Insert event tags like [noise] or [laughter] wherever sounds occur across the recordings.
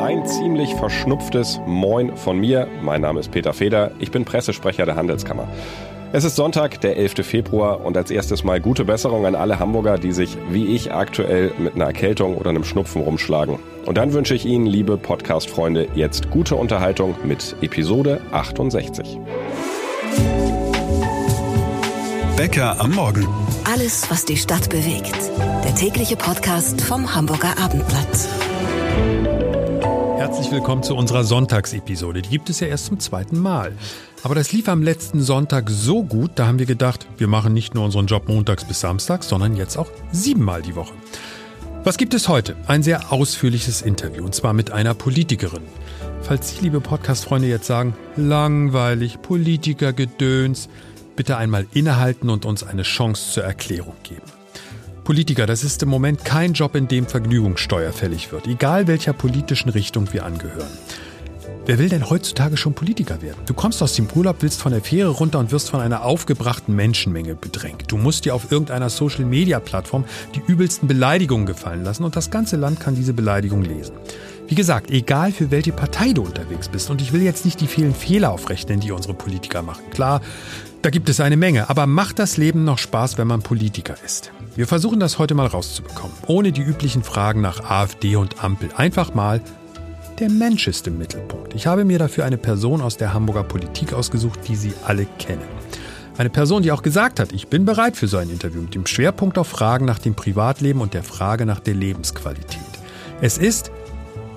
Ein ziemlich verschnupftes Moin von mir. Mein Name ist Peter Feder. Ich bin Pressesprecher der Handelskammer. Es ist Sonntag, der 11. Februar und als erstes mal gute Besserung an alle Hamburger, die sich wie ich aktuell mit einer Erkältung oder einem Schnupfen rumschlagen. Und dann wünsche ich Ihnen, liebe Podcast-Freunde, jetzt gute Unterhaltung mit Episode 68. Bäcker am Morgen. Alles, was die Stadt bewegt. Der tägliche Podcast vom Hamburger Abendblatt. Herzlich willkommen zu unserer Sonntagsepisode. Die gibt es ja erst zum zweiten Mal. Aber das lief am letzten Sonntag so gut, da haben wir gedacht, wir machen nicht nur unseren Job montags bis samstags, sondern jetzt auch siebenmal die Woche. Was gibt es heute? Ein sehr ausführliches Interview, und zwar mit einer Politikerin. Falls Sie, liebe Podcast-Freunde, jetzt sagen, langweilig, Politikergedöns, bitte einmal innehalten und uns eine Chance zur Erklärung geben. Politiker, das ist im Moment kein Job, in dem Vergnügungssteuer fällig wird, egal welcher politischen Richtung wir angehören. Wer will denn heutzutage schon Politiker werden? Du kommst aus dem Urlaub, willst von der Fähre runter und wirst von einer aufgebrachten Menschenmenge bedrängt. Du musst dir auf irgendeiner Social-Media-Plattform die übelsten Beleidigungen gefallen lassen und das ganze Land kann diese Beleidigung lesen. Wie gesagt, egal für welche Partei du unterwegs bist und ich will jetzt nicht die vielen Fehler aufrechnen, die unsere Politiker machen. Klar, da gibt es eine Menge, aber macht das Leben noch Spaß, wenn man Politiker ist? Wir versuchen das heute mal rauszubekommen, ohne die üblichen Fragen nach AfD und Ampel. Einfach mal, der Mensch ist im Mittelpunkt. Ich habe mir dafür eine Person aus der Hamburger Politik ausgesucht, die Sie alle kennen. Eine Person, die auch gesagt hat, ich bin bereit für so ein Interview mit dem Schwerpunkt auf Fragen nach dem Privatleben und der Frage nach der Lebensqualität. Es ist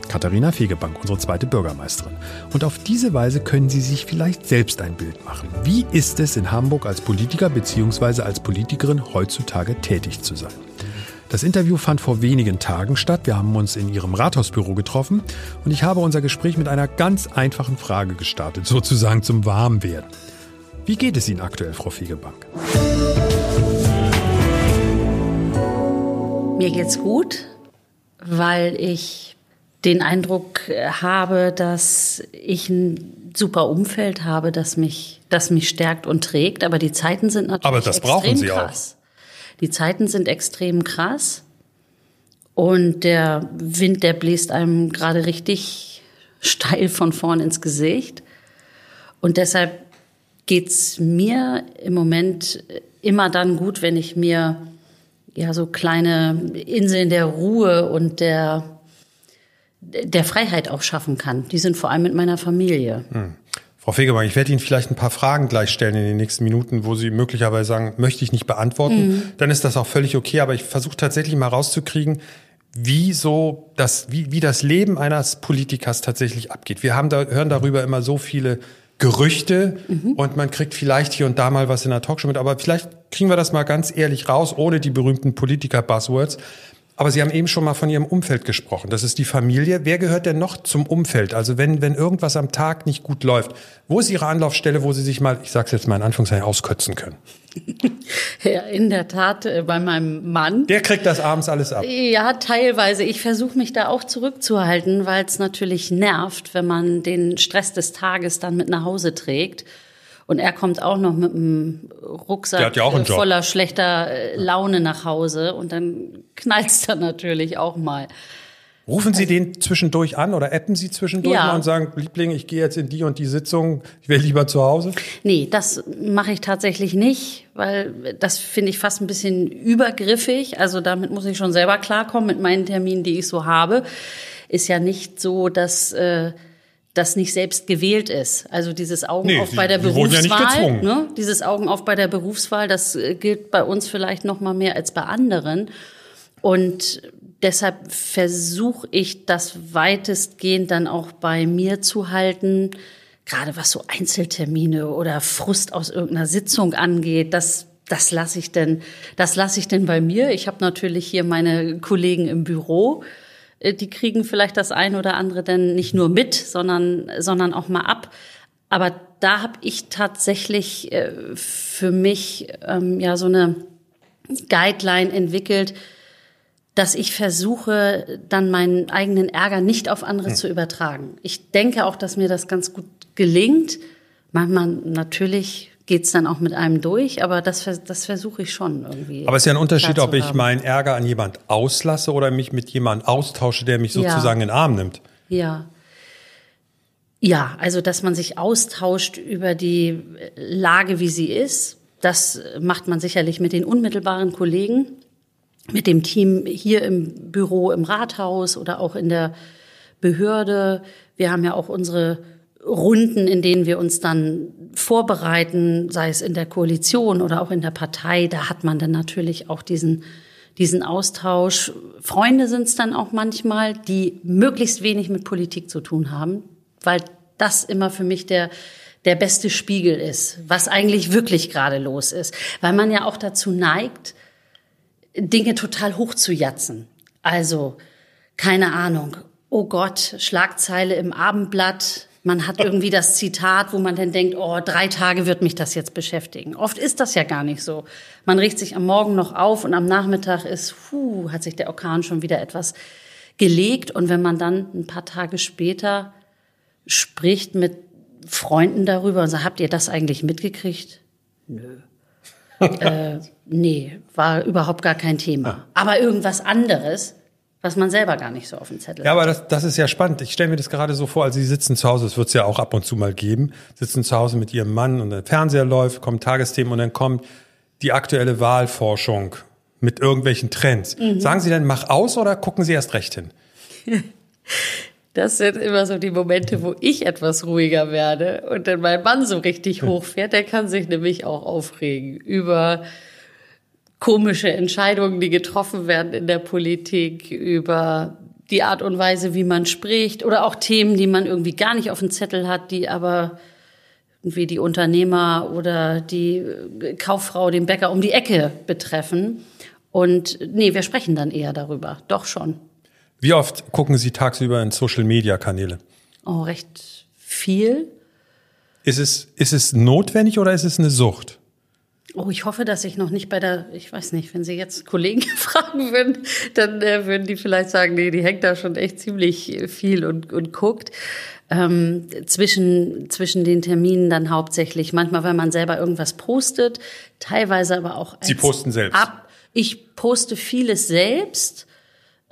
Katharina Fegebank, unsere zweite Bürgermeisterin. Und auf diese Weise können Sie sich vielleicht selbst ein Bild machen. Wie ist es in Hamburg als Politiker bzw. als Politikerin heutzutage tätig zu sein? Das Interview fand vor wenigen Tagen statt. Wir haben uns in ihrem Rathausbüro getroffen und ich habe unser Gespräch mit einer ganz einfachen Frage gestartet, sozusagen zum Warmwerden. Wie geht es Ihnen aktuell, Frau Fegebank? Mir geht's gut, weil ich den Eindruck äh, habe, dass ich ein super Umfeld habe, das mich, das mich stärkt und trägt. Aber die Zeiten sind natürlich Aber das brauchen Sie krass. Auch. Die Zeiten sind extrem krass. Und der Wind, der bläst einem gerade richtig steil von vorn ins Gesicht. Und deshalb geht's mir im Moment immer dann gut, wenn ich mir ja so kleine Inseln der Ruhe und der der Freiheit auch schaffen kann. Die sind vor allem mit meiner Familie. Hm. Frau Fegebank, ich werde Ihnen vielleicht ein paar Fragen gleich stellen in den nächsten Minuten, wo Sie möglicherweise sagen, möchte ich nicht beantworten. Mhm. Dann ist das auch völlig okay. Aber ich versuche tatsächlich mal rauszukriegen, wie so das, wie, wie das Leben eines Politikers tatsächlich abgeht. Wir haben da, hören darüber immer so viele Gerüchte mhm. und man kriegt vielleicht hier und da mal was in der Talkshow mit. Aber vielleicht kriegen wir das mal ganz ehrlich raus, ohne die berühmten Politiker-Buzzwords. Aber Sie haben eben schon mal von Ihrem Umfeld gesprochen. Das ist die Familie. Wer gehört denn noch zum Umfeld? Also wenn, wenn irgendwas am Tag nicht gut läuft, wo ist Ihre Anlaufstelle, wo Sie sich mal, ich sage es jetzt mal in Anführungszeichen, auskötzen können? [laughs] Ja, in der Tat äh, bei meinem Mann. Der kriegt das abends alles ab. Ja, teilweise. Ich versuche mich da auch zurückzuhalten, weil es natürlich nervt, wenn man den Stress des Tages dann mit nach Hause trägt. Und er kommt auch noch mit einem Rucksack ja voller schlechter äh, Laune nach Hause und dann knallt's dann natürlich auch mal. Rufen Sie den zwischendurch an oder appen Sie zwischendurch ja. mal und sagen, Liebling, ich gehe jetzt in die und die Sitzung, ich wäre lieber zu Hause? Nee, das mache ich tatsächlich nicht, weil das finde ich fast ein bisschen übergriffig. Also damit muss ich schon selber klarkommen mit meinen Terminen, die ich so habe. Ist ja nicht so, dass äh, das nicht selbst gewählt ist. Also dieses Augen nee, auf bei der Berufswahl, ja ne? dieses Augen auf bei der Berufswahl, das äh, gilt bei uns vielleicht noch mal mehr als bei anderen. Und deshalb versuche ich das weitestgehend dann auch bei mir zu halten, gerade was so Einzeltermine oder Frust aus irgendeiner Sitzung angeht. Das das lasse ich denn, das lasse ich denn bei mir. Ich habe natürlich hier meine Kollegen im Büro die kriegen vielleicht das ein oder andere dann nicht nur mit, sondern, sondern auch mal ab. Aber da habe ich tatsächlich äh, für mich ähm, ja so eine Guideline entwickelt, dass ich versuche, dann meinen eigenen Ärger nicht auf andere hm. zu übertragen. Ich denke auch, dass mir das ganz gut gelingt. Manchmal natürlich geht's dann auch mit einem durch, aber das, das versuche ich schon irgendwie. Aber es ist ja ein Unterschied, ob ich meinen Ärger an jemand auslasse oder mich mit jemandem austausche, der mich sozusagen ja. in den Arm nimmt. Ja. Ja, also dass man sich austauscht über die Lage, wie sie ist, das macht man sicherlich mit den unmittelbaren Kollegen, mit dem Team hier im Büro, im Rathaus oder auch in der Behörde. Wir haben ja auch unsere Runden, in denen wir uns dann vorbereiten, sei es in der Koalition oder auch in der Partei, da hat man dann natürlich auch diesen, diesen Austausch. Freunde sind es dann auch manchmal, die möglichst wenig mit Politik zu tun haben, weil das immer für mich der, der beste Spiegel ist, was eigentlich wirklich gerade los ist. Weil man ja auch dazu neigt, Dinge total hoch zu jatzen. Also, keine Ahnung, oh Gott, Schlagzeile im Abendblatt, man hat irgendwie das Zitat, wo man dann denkt, oh, drei Tage wird mich das jetzt beschäftigen. Oft ist das ja gar nicht so. Man riecht sich am Morgen noch auf und am Nachmittag ist, puh, hat sich der Orkan schon wieder etwas gelegt. Und wenn man dann ein paar Tage später spricht mit Freunden darüber und sagt, habt ihr das eigentlich mitgekriegt? Nö. [laughs] äh, nee, war überhaupt gar kein Thema. Aber irgendwas anderes was man selber gar nicht so auf dem Zettel hat. Ja, aber das, das ist ja spannend. Ich stelle mir das gerade so vor, also Sie sitzen zu Hause, das wird es ja auch ab und zu mal geben, sitzen zu Hause mit Ihrem Mann und der Fernseher läuft, kommen Tagesthemen und dann kommt die aktuelle Wahlforschung mit irgendwelchen Trends. Mhm. Sagen Sie dann, mach aus oder gucken Sie erst recht hin? [laughs] Das sind immer so die Momente, wo ich etwas ruhiger werde und dann mein Mann so richtig hochfährt. Der kann sich nämlich auch aufregen über komische Entscheidungen, die getroffen werden in der Politik, über die Art und Weise, wie man spricht oder auch Themen, die man irgendwie gar nicht auf dem Zettel hat, die aber irgendwie die Unternehmer oder die Kauffrau, den Bäcker um die Ecke betreffen. Und nee, wir sprechen dann eher darüber. Doch schon. Wie oft gucken Sie tagsüber in Social-Media-Kanäle? Oh, recht viel. Ist es, ist es notwendig oder ist es eine Sucht? Oh, ich hoffe, dass ich noch nicht bei der, ich weiß nicht, wenn Sie jetzt Kollegen [laughs] fragen würden, dann äh, würden die vielleicht sagen, nee, die hängt da schon echt ziemlich viel und, und guckt. Ähm, zwischen, zwischen den Terminen dann hauptsächlich. Manchmal, weil man selber irgendwas postet, teilweise aber auch. Sie posten selbst? Ab. Ich poste vieles selbst.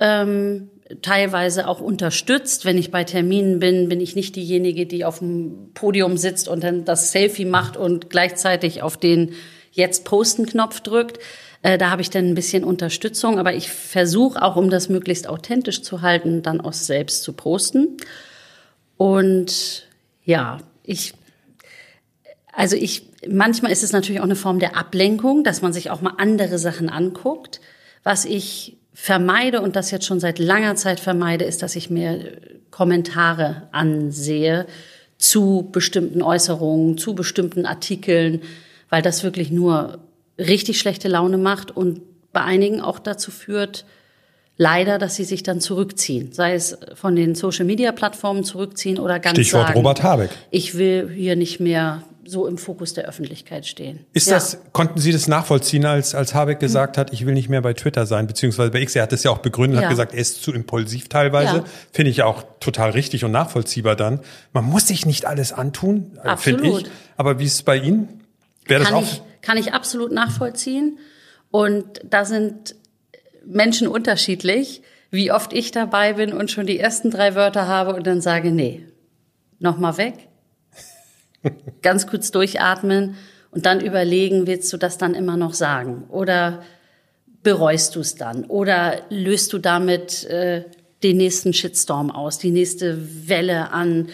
Ähm, teilweise auch unterstützt. Wenn ich bei Terminen bin, bin ich nicht diejenige, die auf dem Podium sitzt und dann das Selfie macht und gleichzeitig auf den jetzt Posten-Knopf drückt. Äh, da habe ich dann ein bisschen Unterstützung, aber ich versuche auch, um das möglichst authentisch zu halten, dann auch selbst zu posten. Und ja, ich, also ich, manchmal ist es natürlich auch eine Form der Ablenkung, dass man sich auch mal andere Sachen anguckt. Was ich vermeide und das jetzt schon seit langer Zeit vermeide, ist, dass ich mir Kommentare ansehe zu bestimmten Äußerungen, zu bestimmten Artikeln weil das wirklich nur richtig schlechte Laune macht und bei einigen auch dazu führt, leider, dass sie sich dann zurückziehen, sei es von den Social-Media-Plattformen zurückziehen oder ganz Stichwort sagen, Robert Habeck. Ich will hier nicht mehr so im Fokus der Öffentlichkeit stehen. Ist ja. das, konnten Sie das nachvollziehen, als, als Habeck gesagt hat, ich will nicht mehr bei Twitter sein, beziehungsweise bei X? Er hat das ja auch begründet, ja. hat gesagt, er ist zu impulsiv teilweise. Ja. Finde ich auch total richtig und nachvollziehbar dann. Man muss sich nicht alles antun, äh, finde ich. Aber wie ist es bei Ihnen? Wäre das kann, auch? Ich, kann ich absolut nachvollziehen. Und da sind Menschen unterschiedlich, wie oft ich dabei bin und schon die ersten drei Wörter habe und dann sage, nee, nochmal weg. [laughs] Ganz kurz durchatmen und dann überlegen, willst du das dann immer noch sagen? Oder bereust du es dann? Oder löst du damit äh, den nächsten Shitstorm aus, die nächste Welle an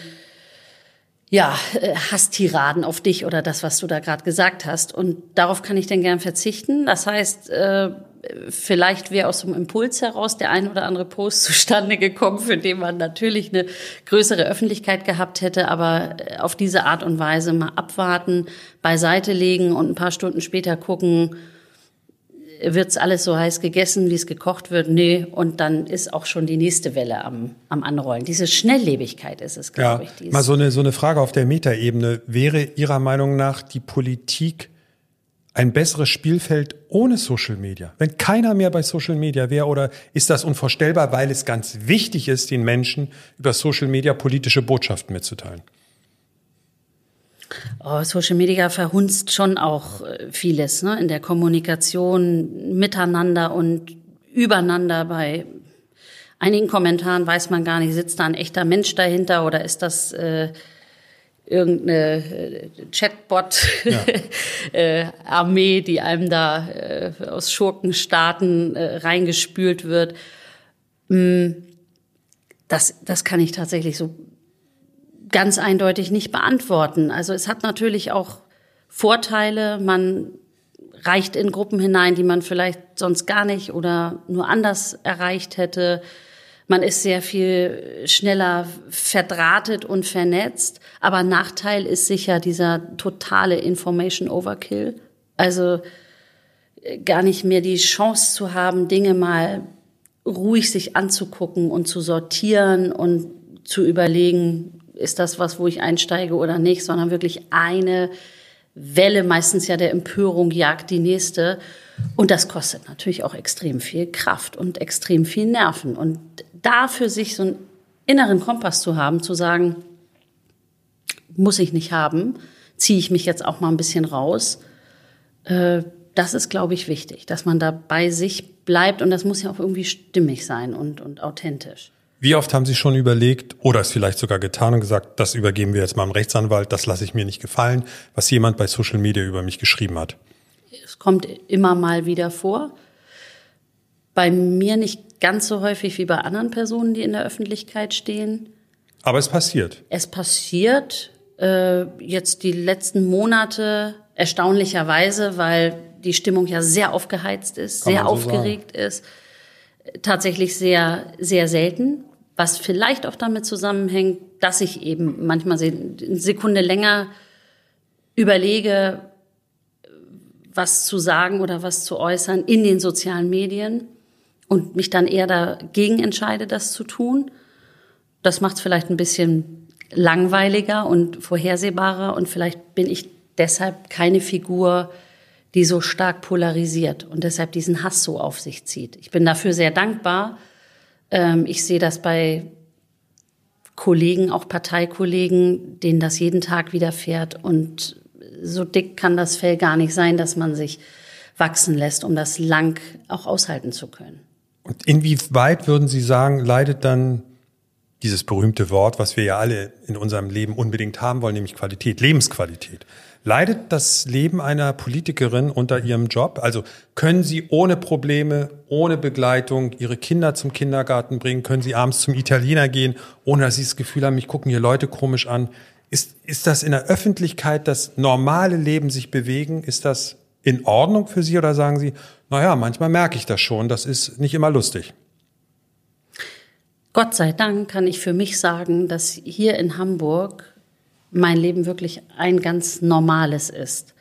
ja, äh, Hasstiraden auf dich oder das, was du da gerade gesagt hast. Und darauf kann ich denn gern verzichten. Das heißt, äh, vielleicht wäre aus einem Impuls heraus der ein oder andere Post [laughs] zustande gekommen, für den man natürlich eine größere Öffentlichkeit gehabt hätte, aber äh, auf diese Art und Weise mal abwarten, beiseite legen und ein paar Stunden später gucken, wird's alles so heiß gegessen, wie es gekocht wird? Nee, und dann ist auch schon die nächste Welle am, am Anrollen. Diese Schnelllebigkeit ist es, glaube ja, ich. Mal so eine, so eine Frage auf der Metaebene. Wäre Ihrer Meinung nach die Politik ein besseres Spielfeld ohne Social Media? Wenn keiner mehr bei Social Media wäre oder ist das unvorstellbar, weil es ganz wichtig ist, den Menschen über Social Media politische Botschaften mitzuteilen? Oh, Social Media verhunzt schon auch äh, vieles ne? in der Kommunikation miteinander und übereinander. Bei einigen Kommentaren weiß man gar nicht, sitzt da ein echter Mensch dahinter oder ist das äh, irgendeine äh, Chatbot-Armee, ja. [laughs] die einem da äh, aus Schurkenstaaten äh, reingespült wird. Mm, das, das kann ich tatsächlich so ganz eindeutig nicht beantworten. Also es hat natürlich auch Vorteile. Man reicht in Gruppen hinein, die man vielleicht sonst gar nicht oder nur anders erreicht hätte. Man ist sehr viel schneller verdrahtet und vernetzt. Aber Nachteil ist sicher dieser totale Information Overkill. Also äh, gar nicht mehr die Chance zu haben, Dinge mal ruhig sich anzugucken und zu sortieren und zu überlegen, ist das was, wo ich einsteige oder nicht, sondern wirklich eine Welle, meistens ja der Empörung, jagt die nächste. Und das kostet natürlich auch extrem viel Kraft und extrem viel Nerven. Und da für sich so einen inneren Kompass zu haben, zu sagen, muss ich nicht haben, ziehe ich mich jetzt auch mal ein bisschen raus. Äh, das ist, glaube ich, wichtig, dass man da bei sich bleibt und das muss ja auch irgendwie stimmig sein und, und authentisch. Wie oft haben Sie schon überlegt oder es vielleicht sogar getan und gesagt, das übergeben wir jetzt mal dem Rechtsanwalt, das lasse ich mir nicht gefallen, was jemand bei Social Media über mich geschrieben hat? Es kommt immer mal wieder vor. Bei mir nicht ganz so häufig wie bei anderen Personen, die in der Öffentlichkeit stehen. Aber es passiert. Es passiert äh, jetzt die letzten Monate erstaunlicherweise, weil die Stimmung ja sehr aufgeheizt ist, Kann sehr so aufgeregt sagen. ist. Tatsächlich sehr, sehr selten was vielleicht auch damit zusammenhängt, dass ich eben manchmal eine Sekunde länger überlege, was zu sagen oder was zu äußern in den sozialen Medien und mich dann eher dagegen entscheide, das zu tun. Das macht es vielleicht ein bisschen langweiliger und vorhersehbarer und vielleicht bin ich deshalb keine Figur, die so stark polarisiert und deshalb diesen Hass so auf sich zieht. Ich bin dafür sehr dankbar, ähm, ich sehe das bei Kollegen, auch Parteikollegen, denen das jeden Tag widerfährt. Und so dick kann das Fell gar nicht sein, dass man sich wachsen lässt, um das lang auch aushalten zu können. Und inwieweit würden Sie sagen, leidet dann dieses berühmte Wort, was wir ja alle in unserem Leben unbedingt haben wollen, nämlich Qualität, Lebensqualität? Leidet das Leben einer Politikerin unter ihrem Job? Also können Sie ohne Probleme, ohne Begleitung Ihre Kinder zum Kindergarten bringen? Können Sie abends zum Italiener gehen, ohne dass Sie das Gefühl haben, mich gucken hier Leute komisch an? Ist, ist das in der Öffentlichkeit das normale Leben sich bewegen? Ist das in Ordnung für Sie oder sagen Sie, naja, manchmal merke ich das schon, das ist nicht immer lustig? Gott sei Dank kann ich für mich sagen, dass hier in Hamburg mein Leben wirklich ein ganz normales ist.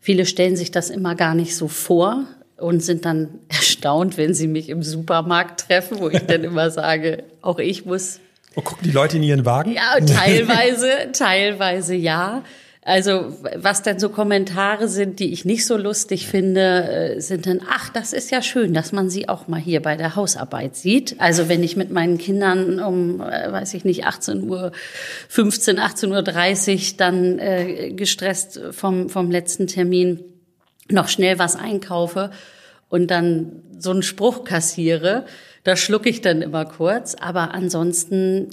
Viele stellen sich das immer gar nicht so vor und sind dann [laughs] erstaunt, wenn sie mich im Supermarkt treffen, wo ich dann [laughs] immer sage, auch ich muss. Und gucken die Leute in ihren Wagen? Ja, teilweise, [laughs] teilweise ja. Also was dann so Kommentare sind, die ich nicht so lustig finde, äh, sind dann, ach, das ist ja schön, dass man sie auch mal hier bei der Hausarbeit sieht. Also wenn ich mit meinen Kindern um, äh, weiß ich nicht, 18 Uhr 15, 18 Uhr 30 dann äh, gestresst vom, vom letzten Termin noch schnell was einkaufe und dann so einen Spruch kassiere, da schlucke ich dann immer kurz. Aber ansonsten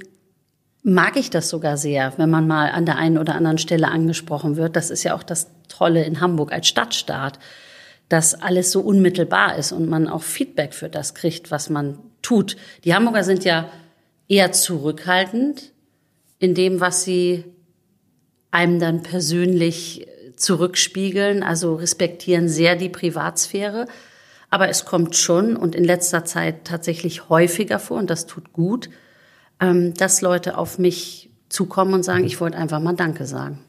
mag ich das sogar sehr, wenn man mal an der einen oder anderen Stelle angesprochen wird. Das ist ja auch das Tolle in Hamburg als Stadtstaat, dass alles so unmittelbar ist und man auch Feedback für das kriegt, was man tut. Die Hamburger sind ja eher zurückhaltend in dem, was sie einem dann persönlich zurückspiegeln, also respektieren sehr die Privatsphäre. Aber es kommt schon und in letzter Zeit tatsächlich häufiger vor und das tut gut, ähm, dass Leute auf mich zukommen und sagen, ich wollte einfach mal Danke sagen.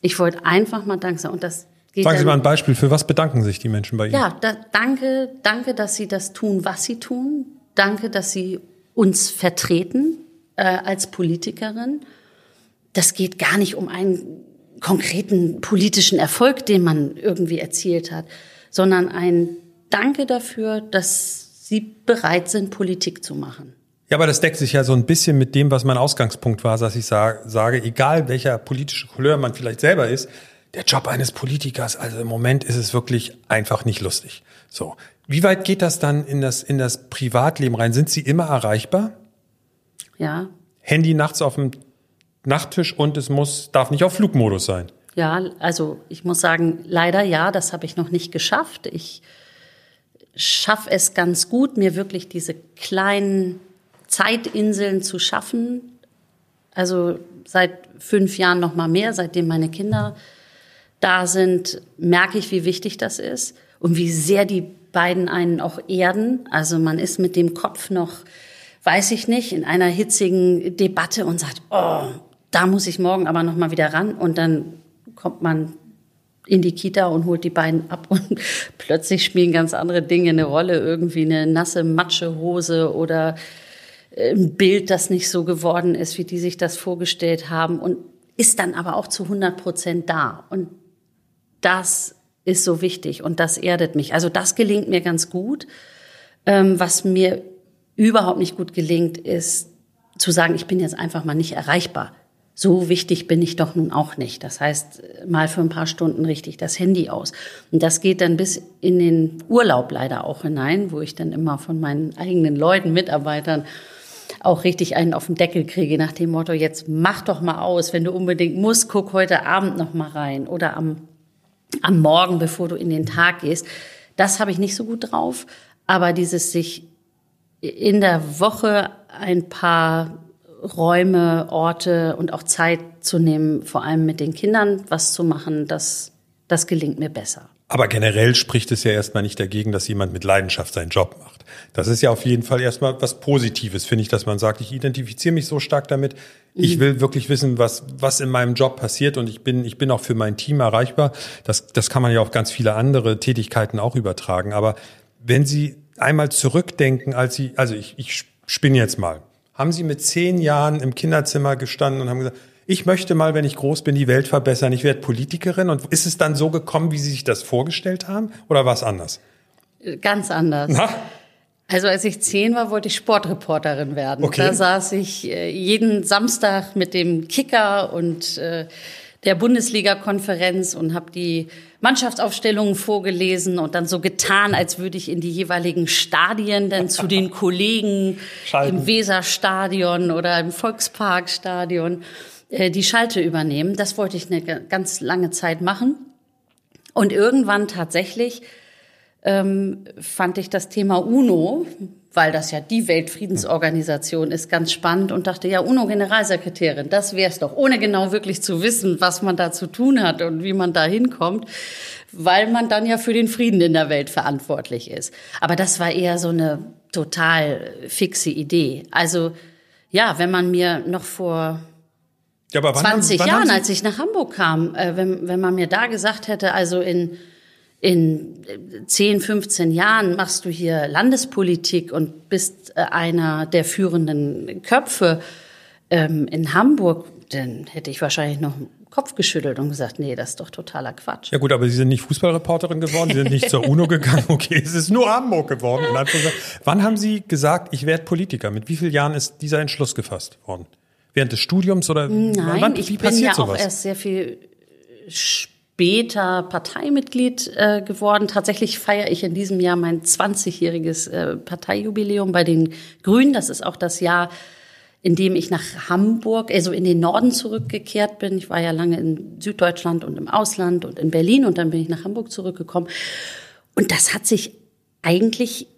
Ich wollte einfach mal Danke sagen. Und das geht Sagen Sie mal ein Beispiel. Für was bedanken sich die Menschen bei Ihnen? Ja, da, danke, danke, dass Sie das tun, was Sie tun. Danke, dass Sie uns vertreten äh, als Politikerin. Das geht gar nicht um einen konkreten politischen Erfolg, den man irgendwie erzielt hat, sondern ein Danke dafür, dass Sie bereit sind, Politik zu machen. Ja, aber das deckt sich ja so ein bisschen mit dem, was mein Ausgangspunkt war, dass ich sage, sage, egal welcher politische Couleur man vielleicht selber ist, der Job eines Politikers, also im Moment ist es wirklich einfach nicht lustig. So. Wie weit geht das dann in das, in das Privatleben rein? Sind Sie immer erreichbar? Ja. Handy nachts auf dem Nachttisch und es muss, darf nicht auf Flugmodus sein. Ja, also ich muss sagen, leider ja, das habe ich noch nicht geschafft. Ich schaffe es ganz gut, mir wirklich diese kleinen Zeitinseln zu schaffen. Also seit fünf Jahren noch mal mehr, seitdem meine Kinder da sind, merke ich, wie wichtig das ist und wie sehr die beiden einen auch erden. Also man ist mit dem Kopf noch, weiß ich nicht, in einer hitzigen Debatte und sagt, oh, da muss ich morgen aber noch mal wieder ran und dann kommt man in die Kita und holt die beiden ab [laughs] und plötzlich spielen ganz andere Dinge eine Rolle, irgendwie eine nasse Matschehose oder ein Bild, das nicht so geworden ist, wie die sich das vorgestellt haben und ist dann aber auch zu 100 Prozent da. Und das ist so wichtig und das erdet mich. Also das gelingt mir ganz gut. Ähm, was mir überhaupt nicht gut gelingt, ist zu sagen, ich bin jetzt einfach mal nicht erreichbar. So wichtig bin ich doch nun auch nicht. Das heißt, mal für ein paar Stunden richtig das Handy aus. Und das geht dann bis in den Urlaub leider auch hinein, wo ich dann immer von meinen eigenen Leuten, Mitarbeitern auch richtig einen auf den Deckel kriege nach dem Motto, jetzt mach doch mal aus, wenn du unbedingt musst, guck heute Abend noch mal rein oder am, am Morgen, bevor du in den Tag gehst. Das habe ich nicht so gut drauf, aber dieses sich in der Woche ein paar Räume, Orte und auch Zeit zu nehmen, vor allem mit den Kindern was zu machen, das, das gelingt mir besser. Aber generell spricht es ja erstmal nicht dagegen, dass jemand mit Leidenschaft seinen Job macht. Das ist ja auf jeden Fall erstmal was Positives, finde ich, dass man sagt, ich identifiziere mich so stark damit. Ich mhm. will wirklich wissen, was, was in meinem Job passiert und ich bin, ich bin auch für mein Team erreichbar. Das, das kann man ja auf ganz viele andere Tätigkeiten auch übertragen. Aber wenn Sie einmal zurückdenken, als Sie, also ich, ich spinne jetzt mal. Haben Sie mit zehn Jahren im Kinderzimmer gestanden und haben gesagt, ich möchte mal, wenn ich groß bin, die Welt verbessern, ich werde Politikerin. Und ist es dann so gekommen, wie Sie sich das vorgestellt haben? Oder war es anders? Ganz anders. Na? Also als ich zehn war, wollte ich Sportreporterin werden. Okay. Da saß ich äh, jeden Samstag mit dem Kicker und äh, der Bundesliga-Konferenz und habe die Mannschaftsaufstellungen vorgelesen und dann so getan, als würde ich in die jeweiligen Stadien dann zu den [laughs] Kollegen Schalten. im Weserstadion oder im Volksparkstadion. Äh, die Schalte übernehmen. Das wollte ich eine ganz lange Zeit machen. Und irgendwann tatsächlich ähm, fand ich das Thema UNO, weil das ja die Weltfriedensorganisation ist, ganz spannend und dachte, ja, UNO-Generalsekretärin, das wär's doch, ohne genau wirklich zu wissen, was man da zu tun hat und wie man da hinkommt, weil man dann ja für den Frieden in der Welt verantwortlich ist. Aber das war eher so eine total fixe Idee. Also ja, wenn man mir noch vor ja, aber 20 haben, Jahren, als ich nach Hamburg kam, äh, wenn, wenn man mir da gesagt hätte, also in, in 10, 15 Jahren machst du hier Landespolitik und bist äh, einer der führenden Köpfe ähm, in Hamburg, dann hätte ich wahrscheinlich noch Kopf geschüttelt und gesagt, nee, das ist doch totaler Quatsch. Ja gut, aber Sie sind nicht Fußballreporterin geworden, Sie sind nicht zur UNO gegangen, [laughs] okay, es ist nur Hamburg geworden. Wann haben Sie gesagt, ich werde Politiker? Mit wie vielen Jahren ist dieser Entschluss gefasst worden? Während des Studiums oder Nein, wann, ich bin ja sowas? auch erst sehr viel später Parteimitglied äh, geworden. Tatsächlich feiere ich in diesem Jahr mein 20-jähriges äh, Parteijubiläum bei den Grünen. Das ist auch das Jahr, in dem ich nach Hamburg, also in den Norden zurückgekehrt bin. Ich war ja lange in Süddeutschland und im Ausland und in Berlin und dann bin ich nach Hamburg zurückgekommen. Und das hat sich eigentlich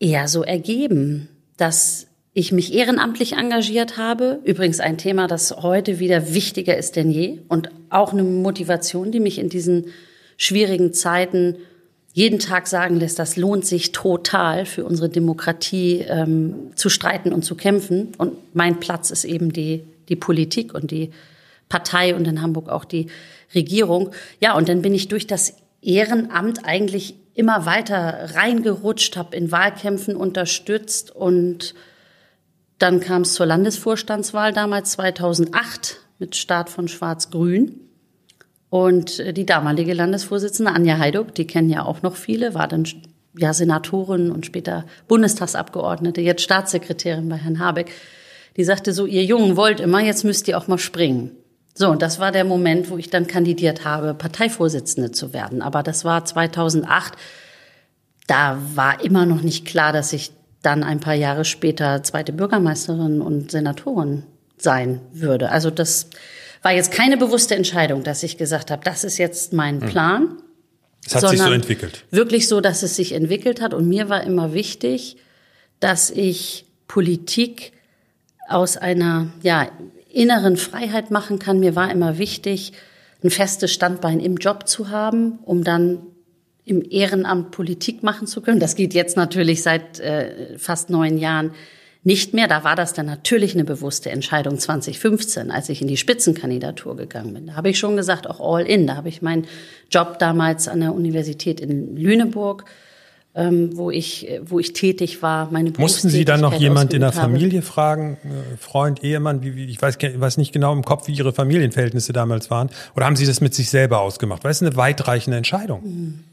eher so ergeben, dass ich mich ehrenamtlich engagiert habe. Übrigens ein Thema, das heute wieder wichtiger ist denn je und auch eine Motivation, die mich in diesen schwierigen Zeiten jeden Tag sagen lässt, das lohnt sich total für unsere Demokratie ähm, zu streiten und zu kämpfen. Und mein Platz ist eben die, die Politik und die Partei und in Hamburg auch die Regierung. Ja, und dann bin ich durch das Ehrenamt eigentlich immer weiter reingerutscht, habe in Wahlkämpfen unterstützt und dann kam es zur Landesvorstandswahl damals 2008 mit Start von Schwarz-Grün. Und äh, die damalige Landesvorsitzende Anja Heiduck, die kennen ja auch noch viele, war dann ja, Senatorin und später Bundestagsabgeordnete, jetzt Staatssekretärin bei Herrn Habeck, die sagte so, ihr Jungen wollt immer, jetzt müsst ihr auch mal springen. So, und das war der Moment, wo ich dann kandidiert habe, Parteivorsitzende zu werden. Aber das war 2008. Da war immer noch nicht klar, dass ich dann ein paar Jahre später zweite Bürgermeisterin und Senatorin sein würde. Also das war jetzt keine bewusste Entscheidung, dass ich gesagt habe, das ist jetzt mein hm. Plan. Es hat sich so entwickelt. Wirklich so, dass es sich entwickelt hat. Und mir war immer wichtig, dass ich Politik aus einer ja, inneren Freiheit machen kann. Mir war immer wichtig, ein festes Standbein im Job zu haben, um dann im Ehrenamt Politik machen zu können. Das geht jetzt natürlich seit äh, fast neun Jahren nicht mehr. Da war das dann natürlich eine bewusste Entscheidung 2015, als ich in die Spitzenkandidatur gegangen bin. Da habe ich schon gesagt, auch all in. Da habe ich meinen Job damals an der Universität in Lüneburg ähm, wo ich, wo ich tätig war, meine Mussten Sie dann noch jemand in der Familie habe. fragen, äh, Freund, Ehemann, wie, wie, ich weiß, weiß nicht genau im Kopf, wie Ihre Familienverhältnisse damals waren? Oder haben Sie das mit sich selber ausgemacht? Weil es eine weitreichende Entscheidung. Hm.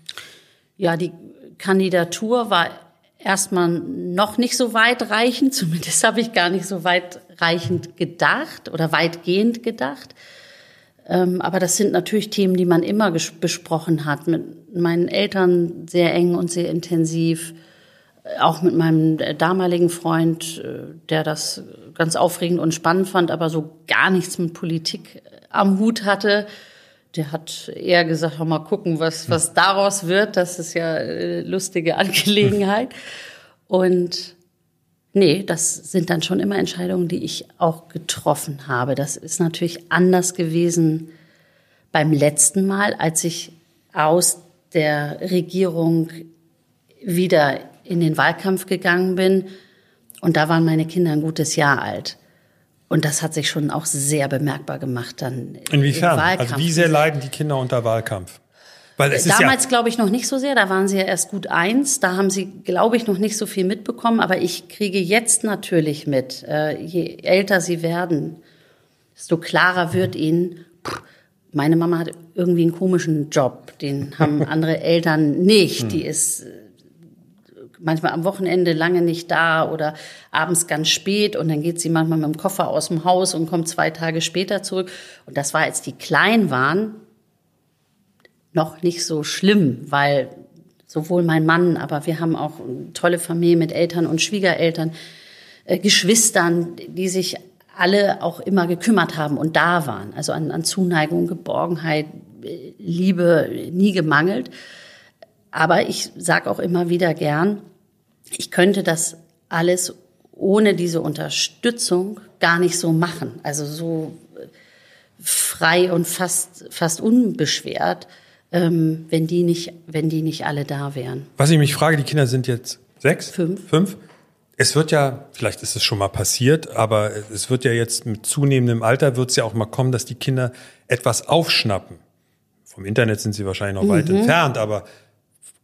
Ja, die Kandidatur war erstmal noch nicht so weitreichend, [laughs] zumindest habe ich gar nicht so weitreichend gedacht oder weitgehend gedacht. Ähm, aber das sind natürlich Themen, die man immer besprochen hat. Mit meinen Eltern sehr eng und sehr intensiv. Auch mit meinem damaligen Freund, äh, der das ganz aufregend und spannend fand, aber so gar nichts mit Politik am Hut hatte. Der hat eher gesagt, mal gucken, was, was daraus wird. Das ist ja eine äh, lustige [laughs] Angelegenheit. Und Nee, das sind dann schon immer Entscheidungen, die ich auch getroffen habe. Das ist natürlich anders gewesen beim letzten Mal, als ich aus der Regierung wieder in den Wahlkampf gegangen bin. Und da waren meine Kinder ein gutes Jahr alt. Und das hat sich schon auch sehr bemerkbar gemacht dann. Inwiefern? Also wie sehr leiden die Kinder unter Wahlkampf? Weil es Damals ja glaube ich noch nicht so sehr, da waren sie ja erst gut eins, da haben sie, glaube ich, noch nicht so viel mitbekommen, aber ich kriege jetzt natürlich mit, äh, je älter sie werden, desto klarer wird ihnen, meine Mama hat irgendwie einen komischen Job, den haben [laughs] andere Eltern nicht, die ist äh, manchmal am Wochenende lange nicht da oder abends ganz spät und dann geht sie manchmal mit dem Koffer aus dem Haus und kommt zwei Tage später zurück. Und das war, als die klein waren, noch nicht so schlimm, weil sowohl mein Mann, aber wir haben auch eine tolle Familie mit Eltern und Schwiegereltern, äh, Geschwistern, die sich alle auch immer gekümmert haben und da waren. Also an, an Zuneigung, Geborgenheit, Liebe nie gemangelt. Aber ich sage auch immer wieder gern, ich könnte das alles ohne diese Unterstützung gar nicht so machen. Also so frei und fast, fast unbeschwert ähm, wenn, die nicht, wenn die nicht alle da wären. Was ich mich frage, die Kinder sind jetzt sechs? Fünf. Fünf? Es wird ja, vielleicht ist es schon mal passiert, aber es wird ja jetzt mit zunehmendem Alter wird es ja auch mal kommen, dass die Kinder etwas aufschnappen. Vom Internet sind sie wahrscheinlich noch mhm. weit entfernt, aber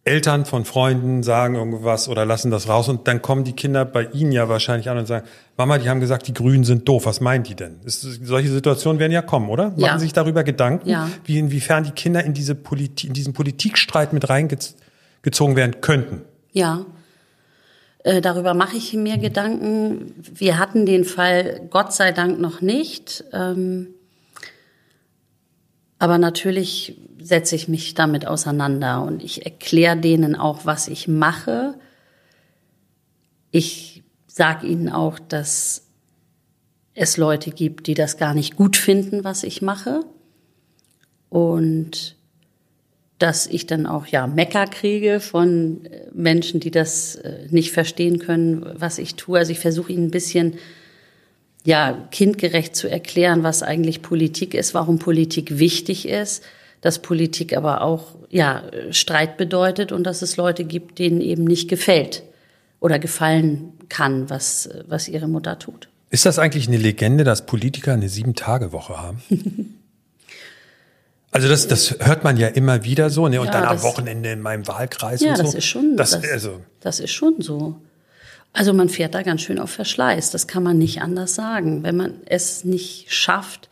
Eltern von Freunden sagen irgendwas oder lassen das raus und dann kommen die Kinder bei ihnen ja wahrscheinlich an und sagen, Mama, die haben gesagt, die Grünen sind doof. Was meint die denn? Ist, solche Situationen werden ja kommen, oder? Ja. Machen sich darüber Gedanken, ja. wie inwiefern die Kinder in diese Politik, in diesen Politikstreit mit reingezogen werden könnten? Ja. Äh, darüber mache ich mir Gedanken. Wir hatten den Fall Gott sei Dank noch nicht. Ähm, aber natürlich setze ich mich damit auseinander und ich erkläre denen auch, was ich mache. Ich sage ihnen auch, dass es Leute gibt, die das gar nicht gut finden, was ich mache. Und dass ich dann auch ja Mecker kriege von Menschen, die das äh, nicht verstehen können, was ich tue. Also ich versuche ihnen ein bisschen ja kindgerecht zu erklären, was eigentlich Politik ist, warum Politik wichtig ist dass Politik aber auch ja Streit bedeutet und dass es Leute gibt, denen eben nicht gefällt oder gefallen kann, was was ihre Mutter tut. Ist das eigentlich eine Legende, dass Politiker eine Sieben-Tage-Woche haben? [laughs] Also das, das hört man ja immer wieder so, ne? Und ja, dann am Wochenende in meinem Wahlkreis ja, und so. das ist schon, das, das, also. das ist schon so. Also man fährt da ganz schön auf Verschleiß. Das kann man nicht anders sagen. Wenn man es nicht schafft,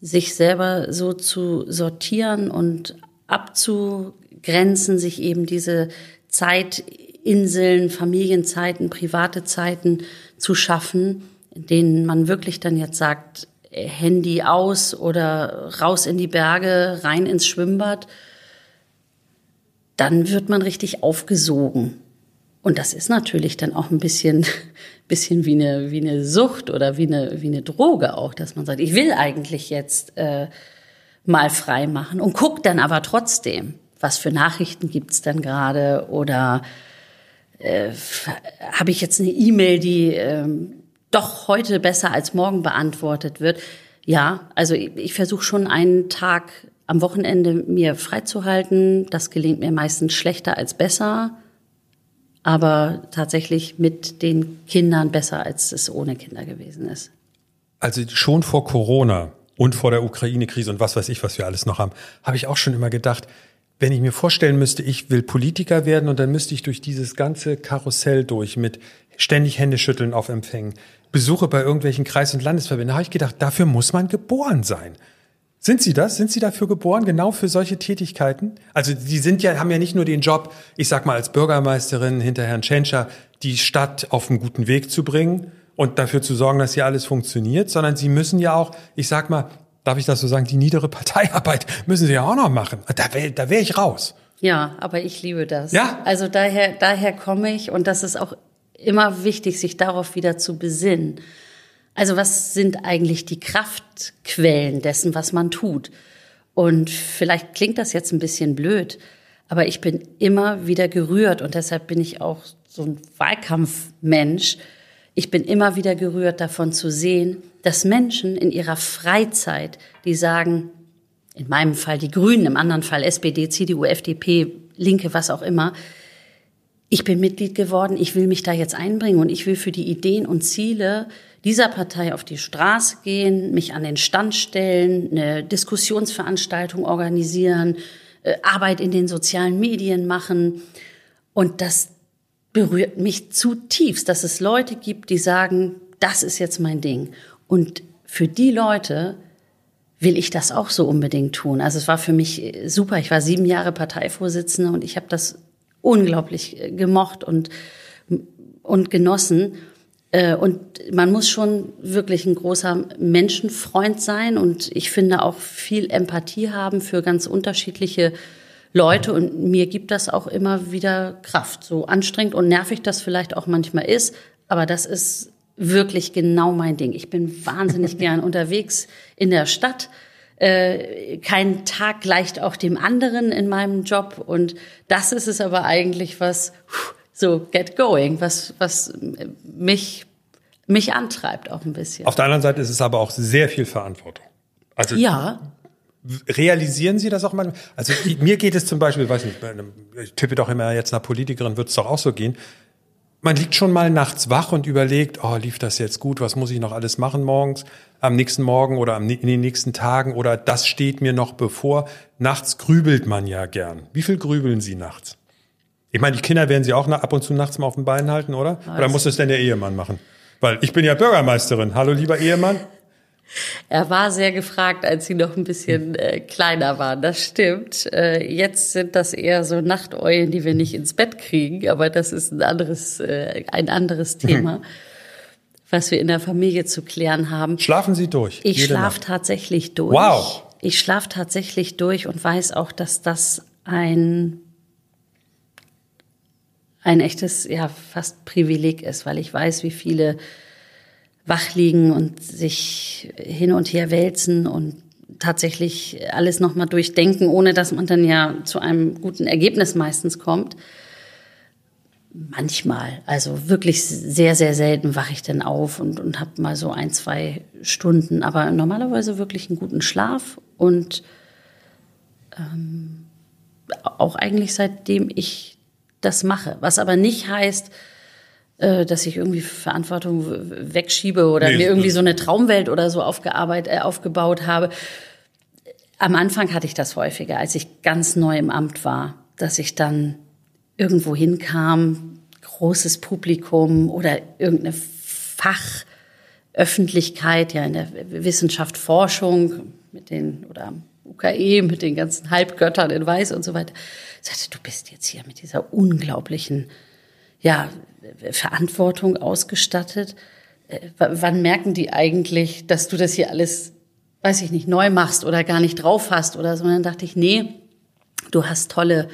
sich selber so zu sortieren und abzugrenzen, sich eben diese Zeitinseln, Familienzeiten, private Zeiten zu schaffen, in denen man wirklich dann jetzt sagt, Handy aus oder raus in die Berge, rein ins Schwimmbad, dann wird man richtig aufgesogen. Und das ist natürlich dann auch ein bisschen, [laughs] bisschen wie eine, wie eine Sucht oder wie eine, wie eine Droge auch, dass man sagt, ich will eigentlich jetzt äh, mal frei machen und guckt dann aber trotzdem, was für Nachrichten gibt's denn gerade oder äh, habe ich jetzt eine E-Mail, die ähm, doch heute besser als morgen beantwortet wird. Ja, also ich, ich versuche schon einen Tag am Wochenende mir freizuhalten. Das gelingt mir meistens schlechter als besser, aber tatsächlich mit den Kindern besser, als es ohne Kinder gewesen ist. Also schon vor Corona und vor der Ukraine-Krise und was weiß ich, was wir alles noch haben, habe ich auch schon immer gedacht, wenn ich mir vorstellen müsste, ich will Politiker werden und dann müsste ich durch dieses ganze Karussell durch mit ständig Händeschütteln auf Empfängen, Besuche bei irgendwelchen Kreis- und Landesverbänden, habe ich gedacht, dafür muss man geboren sein. Sind Sie das? Sind Sie dafür geboren, genau für solche Tätigkeiten? Also Sie sind ja, haben ja nicht nur den Job, ich sag mal als Bürgermeisterin hinter Herrn Tschentscher, die Stadt auf einen guten Weg zu bringen und dafür zu sorgen, dass hier alles funktioniert, sondern Sie müssen ja auch, ich sag mal, darf ich das so sagen, die niedere Parteiarbeit müssen Sie ja auch noch machen. Da wäre da wär ich raus. Ja, aber ich liebe das. Ja. Also daher, daher komme ich und das ist auch immer wichtig, sich darauf wieder zu besinnen. Also was sind eigentlich die Kraftquellen dessen, was man tut? Und vielleicht klingt das jetzt ein bisschen blöd, aber ich bin immer wieder gerührt und deshalb bin ich auch so ein Wahlkampfmensch. Ich bin immer wieder gerührt davon zu sehen, dass Menschen in ihrer Freizeit, die sagen, in meinem Fall die Grünen, im anderen Fall SPD, CDU, FDP, Linke, was auch immer, ich bin Mitglied geworden, ich will mich da jetzt einbringen und ich will für die Ideen und Ziele dieser Partei auf die Straße gehen, mich an den Stand stellen, eine Diskussionsveranstaltung organisieren, äh, Arbeit in den sozialen Medien machen. Und das berührt mich zutiefst, dass es Leute gibt, die sagen, das ist jetzt mein Ding. Und für die Leute will ich das auch so unbedingt tun. Also es war für mich äh, super. Ich war sieben Jahre Parteivorsitzende und ich habe das unglaublich äh, gemocht und, und genossen. Äh, und man muss schon wirklich ein großer Menschenfreund sein und ich finde auch viel Empathie haben für ganz unterschiedliche Leute und mir gibt das auch immer wieder Kraft. So anstrengend und nervig das vielleicht auch manchmal ist, aber das ist wirklich genau mein Ding. Ich bin wahnsinnig [laughs] gern unterwegs in der Stadt äh, kein Tag gleicht auch dem anderen in meinem Job. Und das ist es aber eigentlich, was so get going, was, was mich, mich antreibt auch ein bisschen. Auf der anderen Seite ist es aber auch sehr viel Verantwortung. Also ja. Realisieren Sie das auch mal? Also mir geht es zum Beispiel, weiß nicht, ich tippe doch immer jetzt nach Politikerin, wird es doch auch so gehen man liegt schon mal nachts wach und überlegt, oh, lief das jetzt gut, was muss ich noch alles machen morgens, am nächsten Morgen oder in den nächsten Tagen oder das steht mir noch bevor. Nachts grübelt man ja gern. Wie viel grübeln Sie nachts? Ich meine, die Kinder werden Sie auch ab und zu nachts mal auf den Beinen halten, oder? Also oder muss das denn der Ehemann machen? Weil ich bin ja Bürgermeisterin. Hallo, lieber Ehemann. Er war sehr gefragt, als sie noch ein bisschen äh, kleiner waren. Das stimmt. Äh, jetzt sind das eher so Nachteulen, die wir nicht ins Bett kriegen, aber das ist ein anderes, äh, ein anderes Thema, was wir in der Familie zu klären haben. Schlafen Sie durch? Ich schlafe tatsächlich durch. Wow. Ich schlafe tatsächlich durch und weiß auch, dass das ein ein echtes, ja, fast Privileg ist, weil ich weiß, wie viele wach liegen und sich hin und her wälzen und tatsächlich alles nochmal durchdenken, ohne dass man dann ja zu einem guten Ergebnis meistens kommt. Manchmal, also wirklich sehr, sehr selten wache ich dann auf und, und habe mal so ein, zwei Stunden, aber normalerweise wirklich einen guten Schlaf und ähm, auch eigentlich seitdem ich das mache. Was aber nicht heißt, äh, dass ich irgendwie Verantwortung wegschiebe oder nee, mir irgendwie so eine Traumwelt oder so aufgearbeitet, äh, aufgebaut habe. Am Anfang hatte ich das häufiger, als ich ganz neu im Amt war, dass ich dann irgendwo hinkam, großes Publikum oder irgendeine Fachöffentlichkeit, ja in der Wissenschaft, Forschung mit den oder UKE mit den ganzen Halbgöttern in Weiß und so weiter. Sagte, du bist jetzt hier mit dieser unglaublichen, ja, Verantwortung ausgestattet. Äh, wann merken die eigentlich, dass du das hier alles, weiß ich nicht, neu machst oder gar nicht drauf hast oder so? Und dann dachte ich, nee, du hast tolle,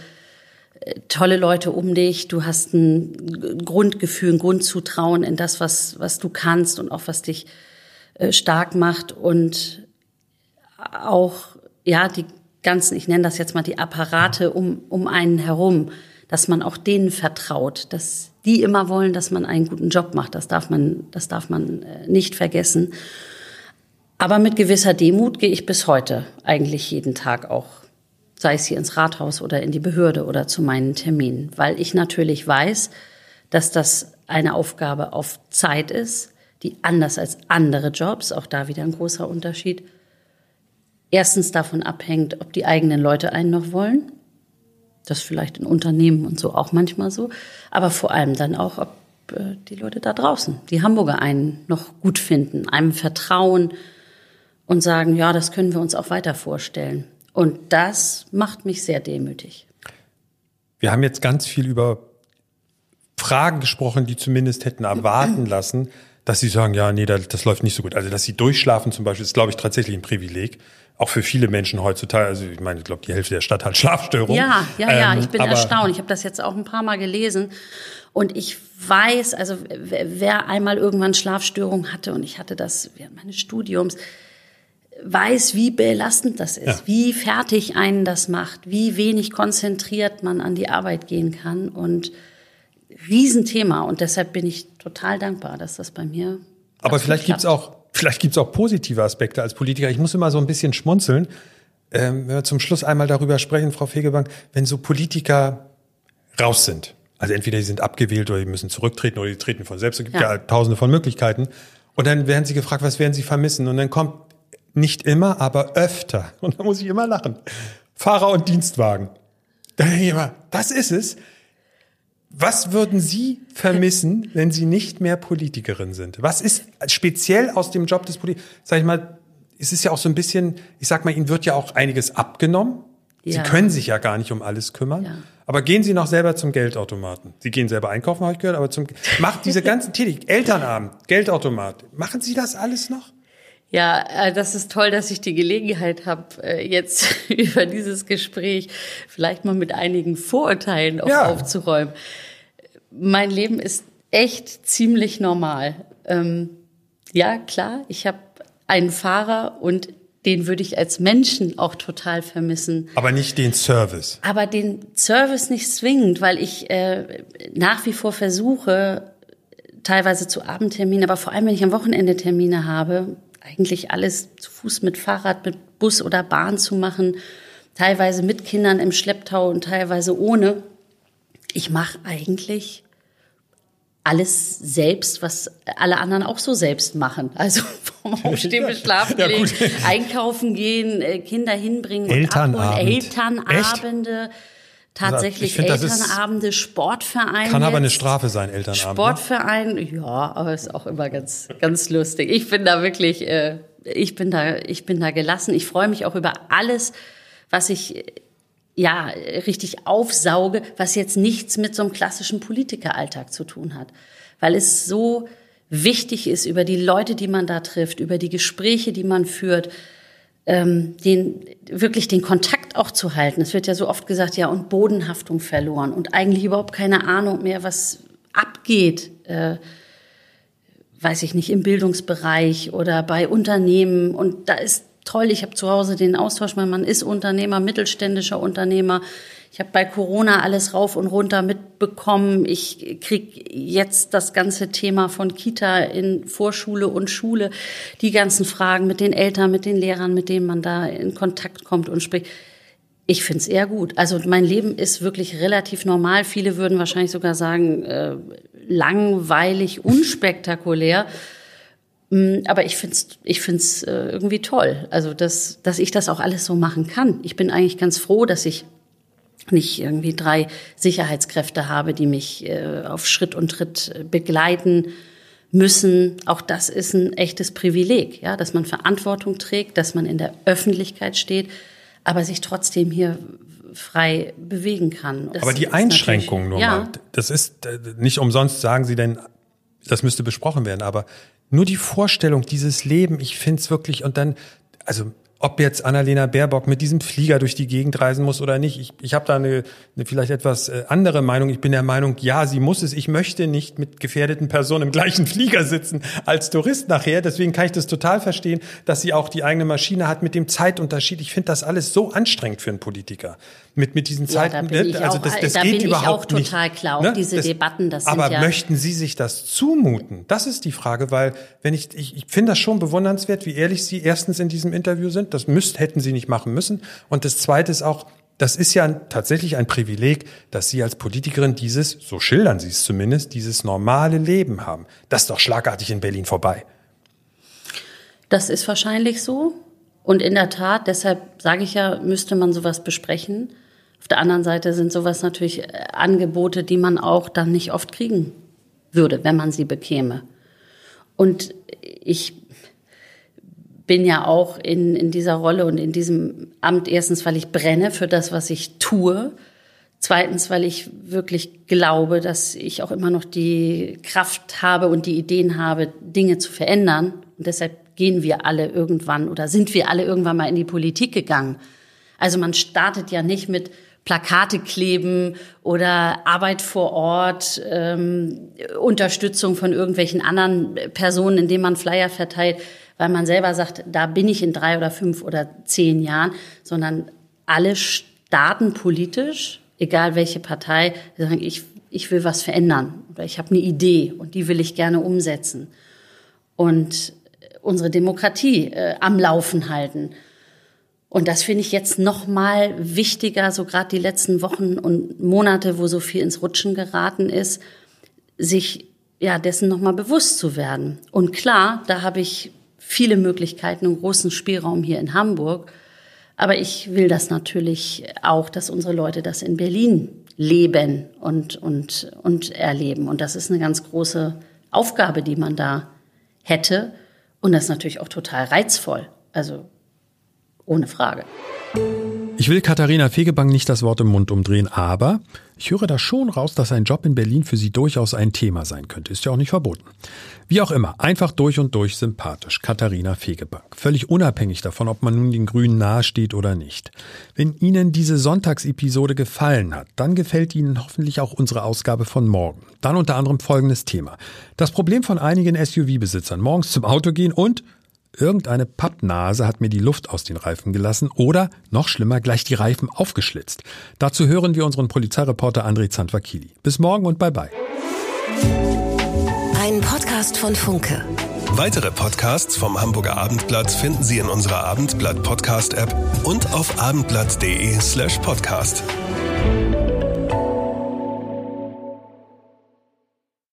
äh, tolle Leute um dich, du hast ein Grundgefühl, ein Grundzutrauen in das, was, was du kannst und auch was dich äh, stark macht und auch, ja, die ganzen, ich nenne das jetzt mal die Apparate um, um einen herum, dass man auch denen vertraut, dass die immer wollen, dass man einen guten Job macht. Das darf man, das darf man äh, nicht vergessen. Aber mit gewisser Demut gehe ich bis heute eigentlich jeden Tag auch, sei es hier ins Rathaus oder in die Behörde oder zu meinen Terminen, weil ich natürlich weiß, dass das eine Aufgabe auf Zeit ist, die anders als andere Jobs, auch da wieder ein großer Unterschied, erstens davon abhängt, ob die eigenen Leute einen noch wollen das vielleicht in Unternehmen und so auch manchmal so. Aber vor allem dann auch, ob äh, die Leute da draußen, die Hamburger einen noch gut finden, einem vertrauen und sagen, ja, das können wir uns auch weiter vorstellen. Und das macht mich sehr demütig. Wir haben jetzt ganz viel über Fragen gesprochen, die zumindest hätten erwarten lassen, dass sie sagen, ja, nee, das, das läuft nicht so gut. Also, dass sie durchschlafen zum Beispiel, ist, glaube ich, tatsächlich ein Privileg auch für viele Menschen heutzutage, also ich meine, ich glaube, die Hälfte der Stadt hat Schlafstörungen. Ja, ja, ja, ähm, ich bin erstaunt. Ich habe das jetzt auch ein paar Mal gelesen. Und ich weiß, also wer einmal irgendwann Schlafstörungen hatte, und ich hatte das während meines Studiums, weiß, wie belastend das ist, ja. wie fertig einen das macht, wie wenig konzentriert man an die Arbeit gehen kann. Und Riesenthema. Und deshalb bin ich total dankbar, dass das bei mir. Aber vielleicht gibt's auch Vielleicht gibt es auch positive Aspekte als Politiker. Ich muss immer so ein bisschen schmunzeln, ähm, wenn wir zum Schluss einmal darüber sprechen, Frau Fegebank, wenn so Politiker raus sind. Also entweder die sind abgewählt oder die müssen zurücktreten oder die treten von selbst. Es gibt ja. ja tausende von Möglichkeiten. Und dann werden sie gefragt, was werden sie vermissen? Und dann kommt nicht immer, aber öfter. Und da muss ich immer lachen. Fahrer und Dienstwagen. Da denke ich immer, das ist es. Was würden Sie vermissen, wenn Sie nicht mehr Politikerin sind? Was ist speziell aus dem Job des Politikers? Sag ich mal, es ist ja auch so ein bisschen, ich sag mal, Ihnen wird ja auch einiges abgenommen. Ja. Sie können sich ja gar nicht um alles kümmern. Ja. Aber gehen Sie noch selber zum Geldautomaten. Sie gehen selber einkaufen, habe ich gehört, aber zum macht diese [laughs] ganzen Tätigkeiten, Elternabend, Geldautomat. Machen Sie das alles noch? Ja, äh, das ist toll, dass ich die Gelegenheit habe, äh, jetzt [laughs] über dieses Gespräch vielleicht mal mit einigen Vorurteilen auch ja. aufzuräumen mein Leben ist echt ziemlich normal. Ähm, ja, klar, ich habe einen Fahrer und den würde ich als Menschen auch total vermissen. Aber nicht den Service. Aber den Service nicht zwingend, weil ich äh, nach wie vor versuche, teilweise zu Abendterminen, aber vor allem, wenn ich am Wochenende Termine habe, eigentlich alles zu Fuß mit Fahrrad, mit Bus oder Bahn zu machen, teilweise mit Kindern im Schlepptau und teilweise ohne. Ich mache eigentlich alles selbst, was alle anderen auch so selbst machen. Also [laughs] vom Aufstehen bis Schlafen ja, einkaufen gehen, äh, Kinder hinbringen, Elternabend. Elternabende. Tatsächlich find, Elternabende, Sportvereine. Kann aber eine Strafe sein, Elternabend. Ne? Sportverein, ja, aber ist auch immer ganz, ganz lustig. Ich bin da wirklich, äh, ich bin da, ich bin da gelassen. Ich freue mich auch über alles, was ich ja, richtig aufsauge, was jetzt nichts mit so einem klassischen Politikeralltag zu tun hat. Weil es so wichtig ist, über die Leute, die man da trifft, über die Gespräche, die man führt, ähm, den, wirklich den Kontakt auch zu halten. Es wird ja so oft gesagt, ja, und Bodenhaftung verloren und eigentlich überhaupt keine Ahnung mehr, was abgeht. Äh, weiß ich nicht, im Bildungsbereich oder bei Unternehmen. Und da ist toll. Ich habe zu Hause den Austausch. Mein Mann ist Unternehmer, mittelständischer Unternehmer. Ich habe bei Corona alles rauf und runter mitbekommen. Ich krieg jetzt das ganze Thema von Kita in Vorschule und Schule, die ganzen Fragen mit den Eltern, mit den Lehrern, mit denen man da in Kontakt kommt und spricht. Ich finde es eher gut. Also mein Leben ist wirklich relativ normal. Viele würden wahrscheinlich sogar sagen, äh, langweilig, unspektakulär. Mm, aber ich finde es ich find's, äh, irgendwie toll, also dass, dass ich das auch alles so machen kann. Ich bin eigentlich ganz froh, dass ich nicht irgendwie drei Sicherheitskräfte habe, die mich äh, auf Schritt und Tritt äh, begleiten müssen. Auch das ist ein echtes Privileg, ja, dass man Verantwortung trägt, dass man in der Öffentlichkeit steht. aber sich trotzdem hier frei bewegen kann. Das aber die Einschränkung nur ja. mal, das ist äh, nicht umsonst sagen Sie denn, das müsste besprochen werden, aber nur die Vorstellung, dieses Leben, ich finde es wirklich, und dann, also ob jetzt Annalena Baerbock mit diesem Flieger durch die Gegend reisen muss oder nicht. Ich, ich habe da eine, eine vielleicht etwas äh, andere Meinung. Ich bin der Meinung, ja, sie muss es. Ich möchte nicht mit gefährdeten Personen im gleichen [laughs] Flieger sitzen als Tourist nachher. Deswegen kann ich das total verstehen, dass sie auch die eigene Maschine hat mit dem Zeitunterschied. Ich finde das alles so anstrengend für einen Politiker. Mit, mit diesen Zeiten. Ja, da bin ich also das, das da geht bin überhaupt ich auch total nicht, klar. Auch ne? diese das, Debatten, das Aber ja möchten Sie sich das zumuten? Das ist die Frage, weil wenn ich, ich, ich finde das schon bewundernswert, wie ehrlich Sie erstens in diesem Interview sind das müsst, hätten sie nicht machen müssen. Und das Zweite ist auch, das ist ja tatsächlich ein Privileg, dass Sie als Politikerin dieses, so schildern Sie es zumindest, dieses normale Leben haben. Das ist doch schlagartig in Berlin vorbei. Das ist wahrscheinlich so. Und in der Tat, deshalb sage ich ja, müsste man sowas besprechen. Auf der anderen Seite sind sowas natürlich äh, Angebote, die man auch dann nicht oft kriegen würde, wenn man sie bekäme. Und ich bin ja auch in, in dieser Rolle und in diesem Amt erstens, weil ich brenne für das, was ich tue. Zweitens, weil ich wirklich glaube, dass ich auch immer noch die Kraft habe und die Ideen habe, Dinge zu verändern. Und deshalb gehen wir alle irgendwann oder sind wir alle irgendwann mal in die Politik gegangen. Also man startet ja nicht mit Plakate kleben oder Arbeit vor Ort, ähm, Unterstützung von irgendwelchen anderen Personen, indem man Flyer verteilt weil man selber sagt, da bin ich in drei oder fünf oder zehn Jahren, sondern alle starten politisch, egal welche Partei, sagen, ich, ich will was verändern oder ich habe eine Idee und die will ich gerne umsetzen. Und unsere Demokratie äh, am Laufen halten. Und das finde ich jetzt noch mal wichtiger, so gerade die letzten Wochen und Monate, wo so viel ins Rutschen geraten ist, sich ja dessen noch mal bewusst zu werden. Und klar, da habe ich viele Möglichkeiten und großen Spielraum hier in Hamburg. Aber ich will das natürlich auch, dass unsere Leute das in Berlin leben und, und, und erleben. Und das ist eine ganz große Aufgabe, die man da hätte. Und das ist natürlich auch total reizvoll. Also ohne Frage. Ich will Katharina Fegebank nicht das Wort im Mund umdrehen, aber ich höre da schon raus, dass ein Job in Berlin für sie durchaus ein Thema sein könnte. Ist ja auch nicht verboten. Wie auch immer, einfach durch und durch sympathisch. Katharina Fegebank. Völlig unabhängig davon, ob man nun den Grünen nahesteht oder nicht. Wenn Ihnen diese Sonntagsepisode gefallen hat, dann gefällt Ihnen hoffentlich auch unsere Ausgabe von morgen. Dann unter anderem folgendes Thema. Das Problem von einigen SUV-Besitzern, morgens zum Auto gehen und Irgendeine Pappnase hat mir die Luft aus den Reifen gelassen oder, noch schlimmer, gleich die Reifen aufgeschlitzt. Dazu hören wir unseren Polizeireporter André Zandvakili. Bis morgen und bye bye. Ein Podcast von Funke. Weitere Podcasts vom Hamburger Abendblatt finden Sie in unserer Abendblatt Podcast App und auf abendblatt.de slash podcast.